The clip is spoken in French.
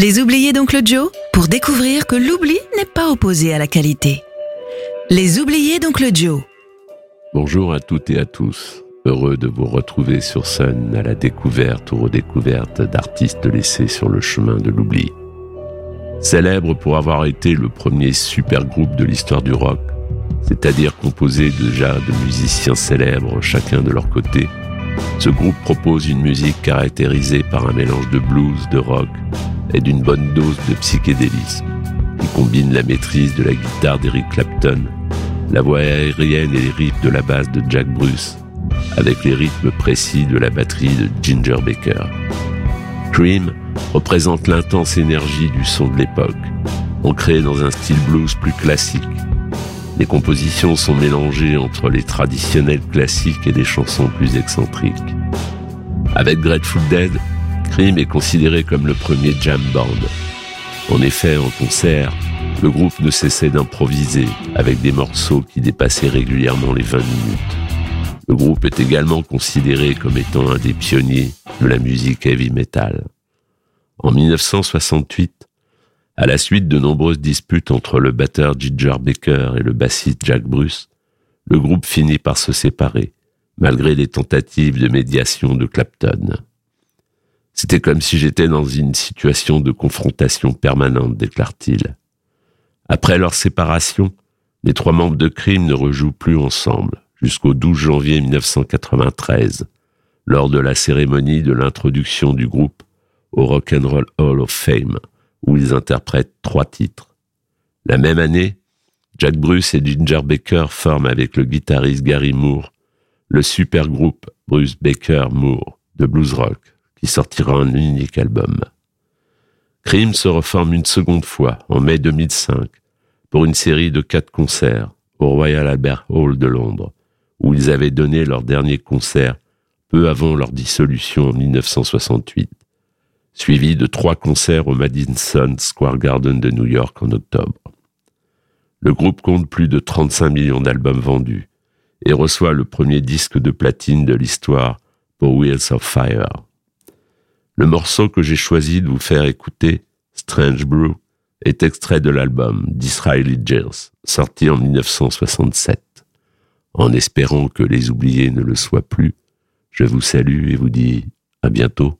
Les oubliés d'Oncle Joe pour découvrir que l'oubli n'est pas opposé à la qualité. Les oubliés d'Oncle Joe. Bonjour à toutes et à tous. Heureux de vous retrouver sur scène à la découverte ou redécouverte d'artistes laissés sur le chemin de l'oubli. Célèbre pour avoir été le premier super groupe de l'histoire du rock, c'est-à-dire composé déjà de musiciens célèbres chacun de leur côté, ce groupe propose une musique caractérisée par un mélange de blues, de rock et d'une bonne dose de psychédélisme. Il combine la maîtrise de la guitare d'Eric Clapton, la voix aérienne et les riffs de la basse de Jack Bruce, avec les rythmes précis de la batterie de Ginger Baker. Cream représente l'intense énergie du son de l'époque, ancré dans un style blues plus classique. Les compositions sont mélangées entre les traditionnels classiques et des chansons plus excentriques. Avec Grateful Dead, Cream est considéré comme le premier jam band. En effet, en concert, le groupe ne cessait d'improviser avec des morceaux qui dépassaient régulièrement les 20 minutes. Le groupe est également considéré comme étant un des pionniers de la musique heavy metal. En 1968, à la suite de nombreuses disputes entre le batteur Ginger Baker et le bassiste Jack Bruce, le groupe finit par se séparer, malgré les tentatives de médiation de Clapton. C'était comme si j'étais dans une situation de confrontation permanente, déclare-t-il. Après leur séparation, les trois membres de Crime ne rejouent plus ensemble jusqu'au 12 janvier 1993, lors de la cérémonie de l'introduction du groupe au Rock and Roll Hall of Fame, où ils interprètent trois titres. La même année, Jack Bruce et Ginger Baker forment avec le guitariste Gary Moore le super groupe Bruce Baker Moore de blues rock qui sortira un unique album. Cream se reforme une seconde fois en mai 2005 pour une série de quatre concerts au Royal Albert Hall de Londres, où ils avaient donné leur dernier concert peu avant leur dissolution en 1968, suivi de trois concerts au Madison Square Garden de New York en octobre. Le groupe compte plus de 35 millions d'albums vendus et reçoit le premier disque de platine de l'histoire pour Wheels of Fire. Le morceau que j'ai choisi de vous faire écouter, Strange Brew, est extrait de l'album Disraeli Jills, sorti en 1967. En espérant que les oubliés ne le soient plus, je vous salue et vous dis à bientôt.